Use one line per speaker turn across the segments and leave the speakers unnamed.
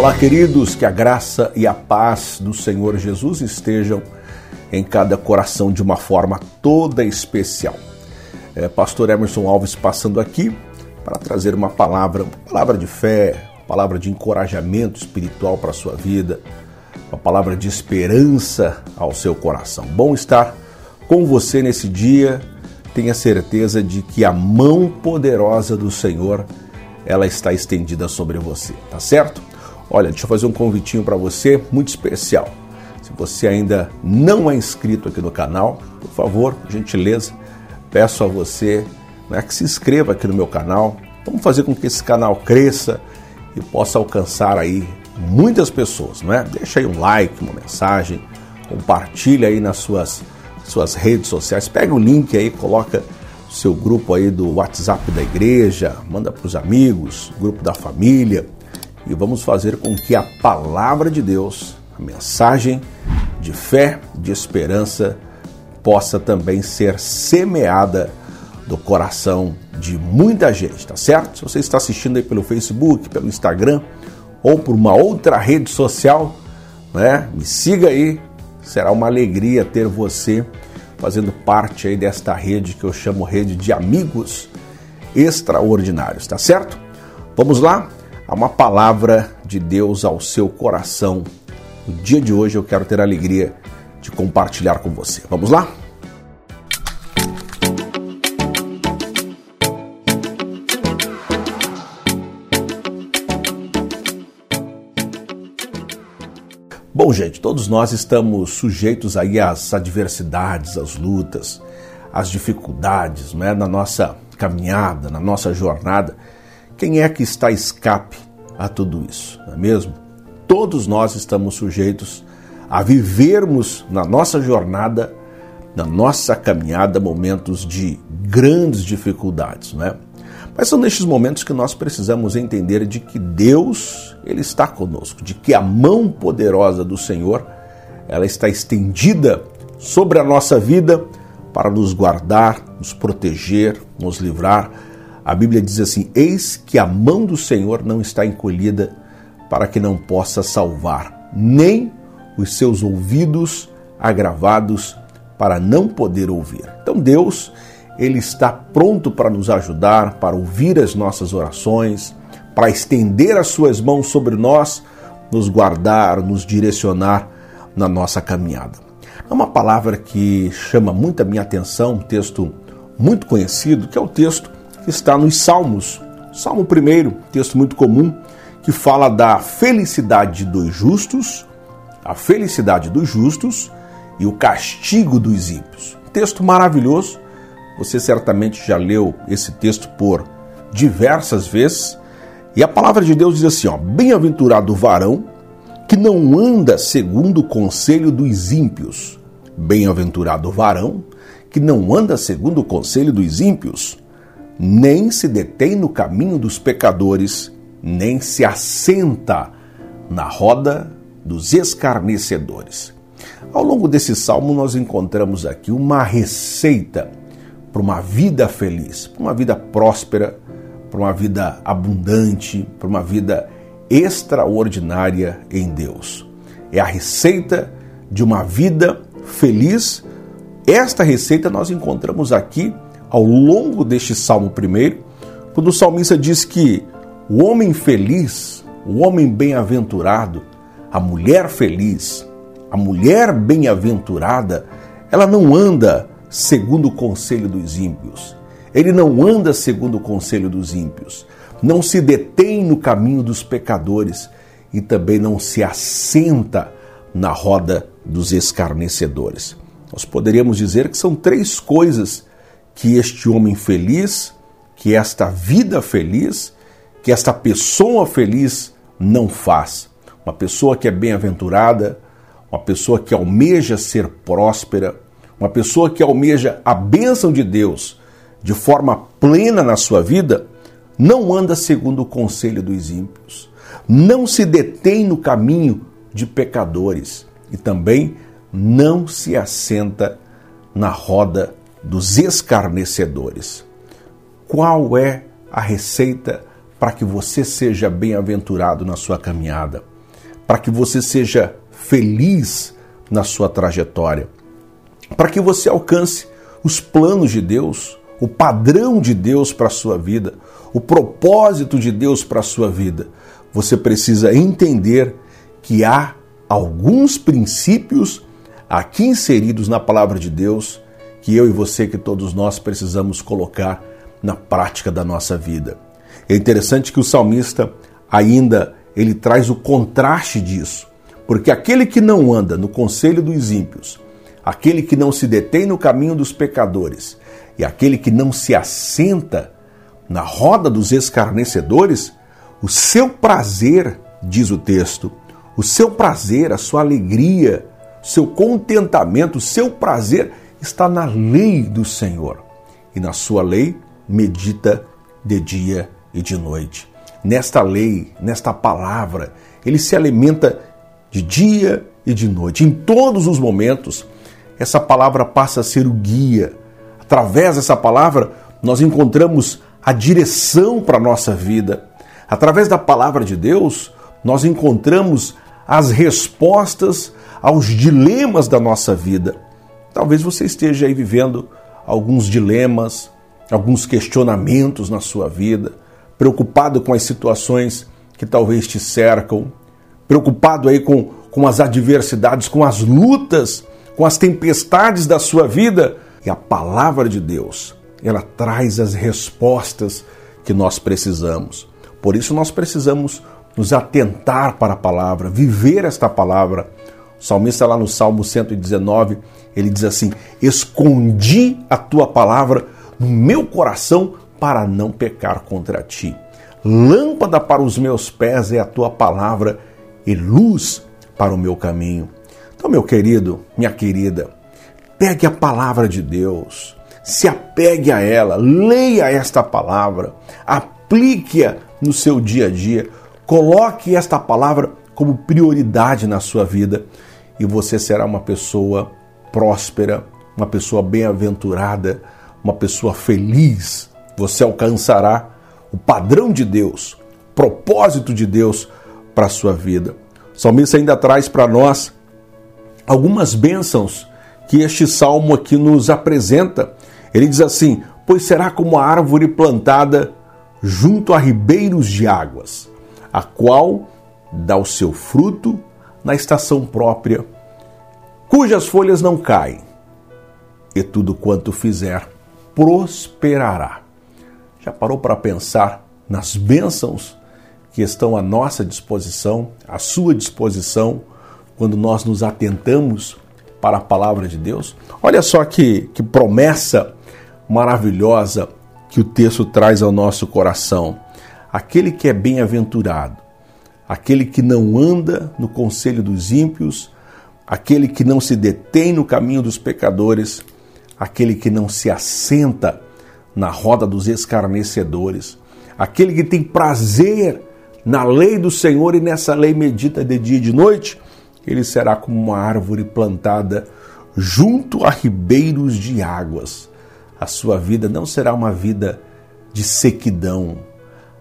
Olá, queridos, que a graça e a paz do Senhor Jesus estejam em cada coração de uma forma toda especial. É, Pastor Emerson Alves passando aqui para trazer uma palavra, uma palavra de fé, uma palavra de encorajamento espiritual para a sua vida, uma palavra de esperança ao seu coração. Bom estar com você nesse dia. Tenha certeza de que a mão poderosa do Senhor ela está estendida sobre você, tá certo? Olha, deixa eu fazer um convitinho para você muito especial. Se você ainda não é inscrito aqui no canal, por favor, gentileza, peço a você né, que se inscreva aqui no meu canal. Vamos fazer com que esse canal cresça e possa alcançar aí muitas pessoas, não é? Deixa aí um like, uma mensagem, compartilha aí nas suas, suas redes sociais, pega o link aí, coloca seu grupo aí do WhatsApp da igreja, manda para os amigos, grupo da família, e vamos fazer com que a palavra de Deus, a mensagem de fé, de esperança, possa também ser semeada do coração de muita gente, tá certo? Se você está assistindo aí pelo Facebook, pelo Instagram ou por uma outra rede social, né? Me siga aí, será uma alegria ter você fazendo parte aí desta rede que eu chamo rede de amigos extraordinários, tá certo? Vamos lá? A uma palavra de Deus ao seu coração. No dia de hoje eu quero ter a alegria de compartilhar com você. Vamos lá? Bom, gente, todos nós estamos sujeitos aí às adversidades, às lutas, às dificuldades, né, na nossa caminhada, na nossa jornada. Quem é que está escape a tudo isso, não é mesmo? Todos nós estamos sujeitos a vivermos na nossa jornada, na nossa caminhada, momentos de grandes dificuldades, não é? Mas são nestes momentos que nós precisamos entender de que Deus, ele está conosco, de que a mão poderosa do Senhor, ela está estendida sobre a nossa vida para nos guardar, nos proteger, nos livrar a Bíblia diz assim: Eis que a mão do Senhor não está encolhida para que não possa salvar, nem os seus ouvidos agravados para não poder ouvir. Então Deus, ele está pronto para nos ajudar, para ouvir as nossas orações, para estender as suas mãos sobre nós, nos guardar, nos direcionar na nossa caminhada. É uma palavra que chama muito a minha atenção, um texto muito conhecido, que é o texto que está nos Salmos. Salmo 1, texto muito comum, que fala da felicidade dos justos, a felicidade dos justos e o castigo dos ímpios. Texto maravilhoso. Você certamente já leu esse texto por diversas vezes. E a palavra de Deus diz assim: ó, bem-aventurado o varão que não anda segundo o conselho dos ímpios. Bem-aventurado o varão que não anda segundo o conselho dos ímpios, nem se detém no caminho dos pecadores, nem se assenta na roda dos escarnecedores. Ao longo desse salmo, nós encontramos aqui uma receita para uma vida feliz, para uma vida próspera, para uma vida abundante, para uma vida extraordinária em Deus. É a receita de uma vida feliz. Esta receita nós encontramos aqui ao longo deste salmo primeiro, quando o salmista diz que o homem feliz, o homem bem-aventurado, a mulher feliz, a mulher bem-aventurada, ela não anda segundo o conselho dos ímpios. Ele não anda segundo o conselho dos ímpios. Não se detém no caminho dos pecadores e também não se assenta na roda dos escarnecedores. Nós poderíamos dizer que são três coisas que este homem feliz, que esta vida feliz, que esta pessoa feliz não faz. Uma pessoa que é bem-aventurada, uma pessoa que almeja ser próspera, uma pessoa que almeja a bênção de Deus de forma plena na sua vida, não anda segundo o conselho dos ímpios, não se detém no caminho de pecadores e também não se assenta na roda dos escarnecedores. Qual é a receita para que você seja bem-aventurado na sua caminhada? para que você seja feliz na sua trajetória, para que você alcance os planos de Deus, o padrão de Deus para a sua vida, o propósito de Deus para a sua vida. Você precisa entender que há alguns princípios aqui inseridos na palavra de Deus que eu e você, que todos nós precisamos colocar na prática da nossa vida. É interessante que o salmista ainda ele traz o contraste disso, porque aquele que não anda no conselho dos ímpios, aquele que não se detém no caminho dos pecadores e aquele que não se assenta na roda dos escarnecedores, o seu prazer, diz o texto, o seu prazer, a sua alegria, seu contentamento, o seu prazer está na lei do Senhor. E na sua lei medita de dia e de noite. Nesta lei, nesta palavra, ele se alimenta de dia e de noite. Em todos os momentos, essa palavra passa a ser o guia. Através dessa palavra, nós encontramos a direção para a nossa vida. Através da palavra de Deus, nós encontramos as respostas aos dilemas da nossa vida. Talvez você esteja aí vivendo alguns dilemas, alguns questionamentos na sua vida preocupado com as situações que talvez te cercam, preocupado aí com, com as adversidades, com as lutas, com as tempestades da sua vida. E a palavra de Deus, ela traz as respostas que nós precisamos. Por isso nós precisamos nos atentar para a palavra, viver esta palavra. O salmista lá no Salmo 119, ele diz assim: "Escondi a tua palavra no meu coração para não pecar contra ti. Lâmpada para os meus pés é a tua palavra e luz para o meu caminho. Então, meu querido, minha querida, pegue a palavra de Deus, se apegue a ela, leia esta palavra, aplique-a no seu dia a dia, coloque esta palavra como prioridade na sua vida e você será uma pessoa próspera, uma pessoa bem-aventurada, uma pessoa feliz você alcançará o padrão de Deus, o propósito de Deus para a sua vida. O salmista ainda traz para nós algumas bênçãos que este salmo aqui nos apresenta. Ele diz assim: Pois será como a árvore plantada junto a ribeiros de águas, a qual dá o seu fruto na estação própria, cujas folhas não caem, e tudo quanto fizer prosperará. Já parou para pensar nas bênçãos que estão à nossa disposição, à sua disposição, quando nós nos atentamos para a palavra de Deus? Olha só que, que promessa maravilhosa que o texto traz ao nosso coração. Aquele que é bem-aventurado, aquele que não anda no conselho dos ímpios, aquele que não se detém no caminho dos pecadores, aquele que não se assenta na roda dos escarnecedores, aquele que tem prazer na lei do Senhor e nessa lei medita de dia e de noite, ele será como uma árvore plantada junto a ribeiros de águas. A sua vida não será uma vida de sequidão.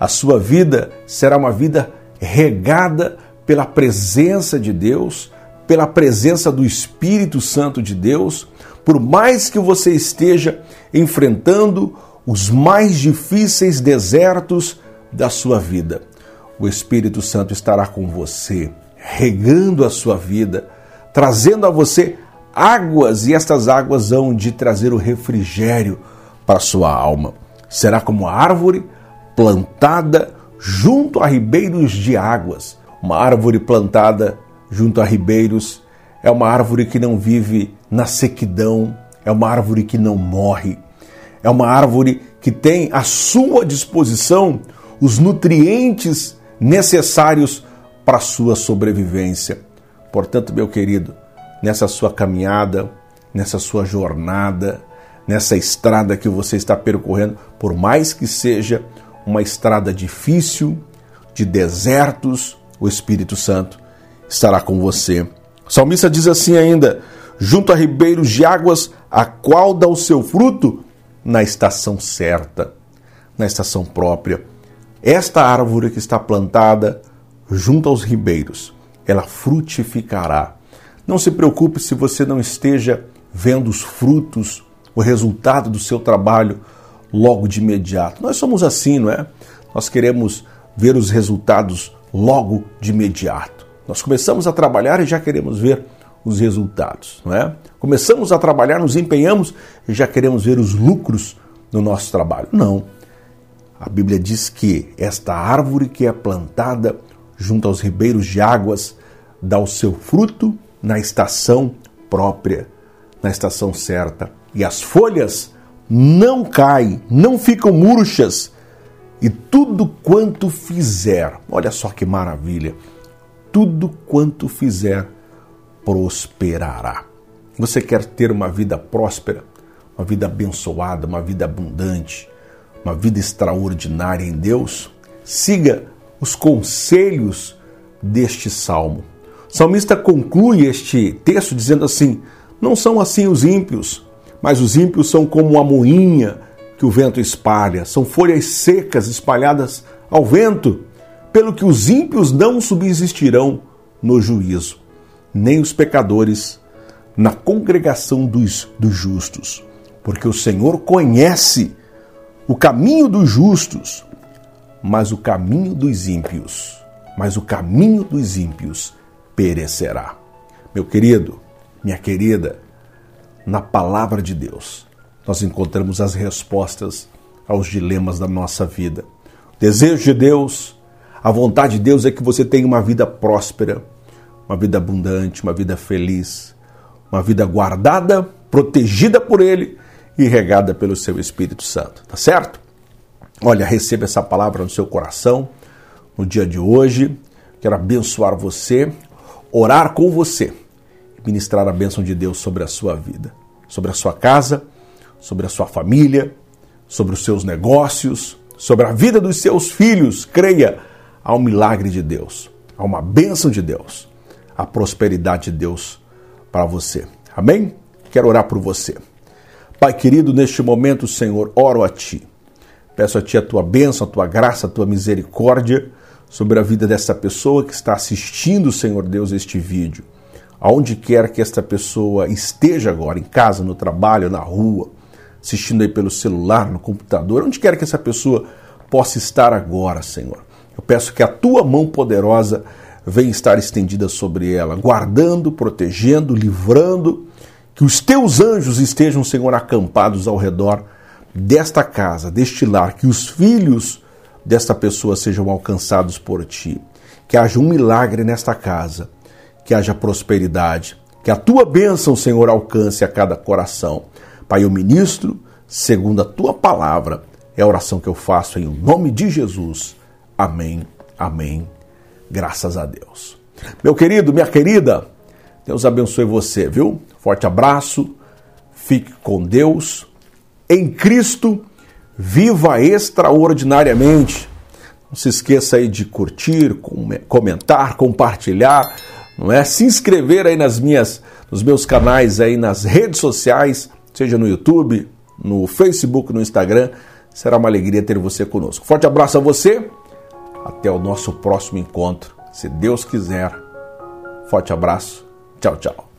A sua vida será uma vida regada pela presença de Deus, pela presença do Espírito Santo de Deus, por mais que você esteja enfrentando os mais difíceis desertos da sua vida, o Espírito Santo estará com você, regando a sua vida, trazendo a você águas, e estas águas hão de trazer o refrigério para a sua alma. Será como árvore plantada junto a ribeiros de águas. Uma árvore plantada junto a ribeiros é uma árvore que não vive na sequidão, é uma árvore que não morre, é uma árvore que tem à sua disposição os nutrientes necessários para a sua sobrevivência. Portanto, meu querido, nessa sua caminhada, nessa sua jornada, nessa estrada que você está percorrendo, por mais que seja uma estrada difícil, de desertos, o Espírito Santo estará com você o salmista diz assim ainda: junto a ribeiros de águas, a qual dá o seu fruto na estação certa, na estação própria. Esta árvore que está plantada junto aos ribeiros, ela frutificará. Não se preocupe se você não esteja vendo os frutos, o resultado do seu trabalho logo de imediato. Nós somos assim, não é? Nós queremos ver os resultados logo de imediato. Nós começamos a trabalhar e já queremos ver os resultados, não é? Começamos a trabalhar, nos empenhamos e já queremos ver os lucros no nosso trabalho. Não. A Bíblia diz que esta árvore que é plantada junto aos ribeiros de águas dá o seu fruto na estação própria, na estação certa. E as folhas não caem, não ficam murchas. E tudo quanto fizer, olha só que maravilha, tudo quanto fizer prosperará. Você quer ter uma vida próspera, uma vida abençoada, uma vida abundante, uma vida extraordinária em Deus? Siga os conselhos deste salmo. O salmista conclui este texto dizendo assim: Não são assim os ímpios, mas os ímpios são como uma moinha que o vento espalha, são folhas secas espalhadas ao vento, pelo que os ímpios não subsistirão no juízo, nem os pecadores na congregação dos, dos justos, porque o Senhor conhece o caminho dos justos, mas o caminho dos ímpios, mas o caminho dos ímpios perecerá. Meu querido, minha querida, na palavra de Deus, nós encontramos as respostas aos dilemas da nossa vida. O desejo de Deus, a vontade de Deus é que você tenha uma vida próspera, uma vida abundante, uma vida feliz, uma vida guardada, protegida por Ele e regada pelo seu Espírito Santo, tá certo? Olha, receba essa palavra no seu coração no dia de hoje. Quero abençoar você, orar com você ministrar a bênção de Deus sobre a sua vida, sobre a sua casa, sobre a sua família, sobre os seus negócios, sobre a vida dos seus filhos. Creia, há um milagre de Deus, há uma bênção de Deus, a prosperidade de Deus para você. Amém? Quero orar por você. Pai querido, neste momento, Senhor, oro a Ti. Peço a Ti a Tua bênção, a Tua graça, a Tua misericórdia sobre a vida dessa pessoa que está assistindo, Senhor Deus, este vídeo. Aonde quer que esta pessoa esteja agora, em casa, no trabalho, na rua, assistindo aí pelo celular, no computador, onde quer que essa pessoa possa estar agora, Senhor. Eu peço que a Tua mão poderosa venha estar estendida sobre ela, guardando, protegendo, livrando que os teus anjos estejam, Senhor, acampados ao redor desta casa, deste lar, que os filhos desta pessoa sejam alcançados por ti. Que haja um milagre nesta casa, que haja prosperidade, que a tua bênção, Senhor, alcance a cada coração. Pai, eu ministro, segundo a tua palavra, é a oração que eu faço em nome de Jesus. Amém, amém. Graças a Deus. Meu querido, minha querida, Deus abençoe você, viu? Forte abraço, fique com Deus. Em Cristo, viva extraordinariamente. Não se esqueça aí de curtir, comentar, compartilhar, não é? Se inscrever aí nas minhas, nos meus canais aí nas redes sociais, seja no YouTube, no Facebook, no Instagram. Será uma alegria ter você conosco. Forte abraço a você. Até o nosso próximo encontro, se Deus quiser. Forte abraço. Tchau, tchau.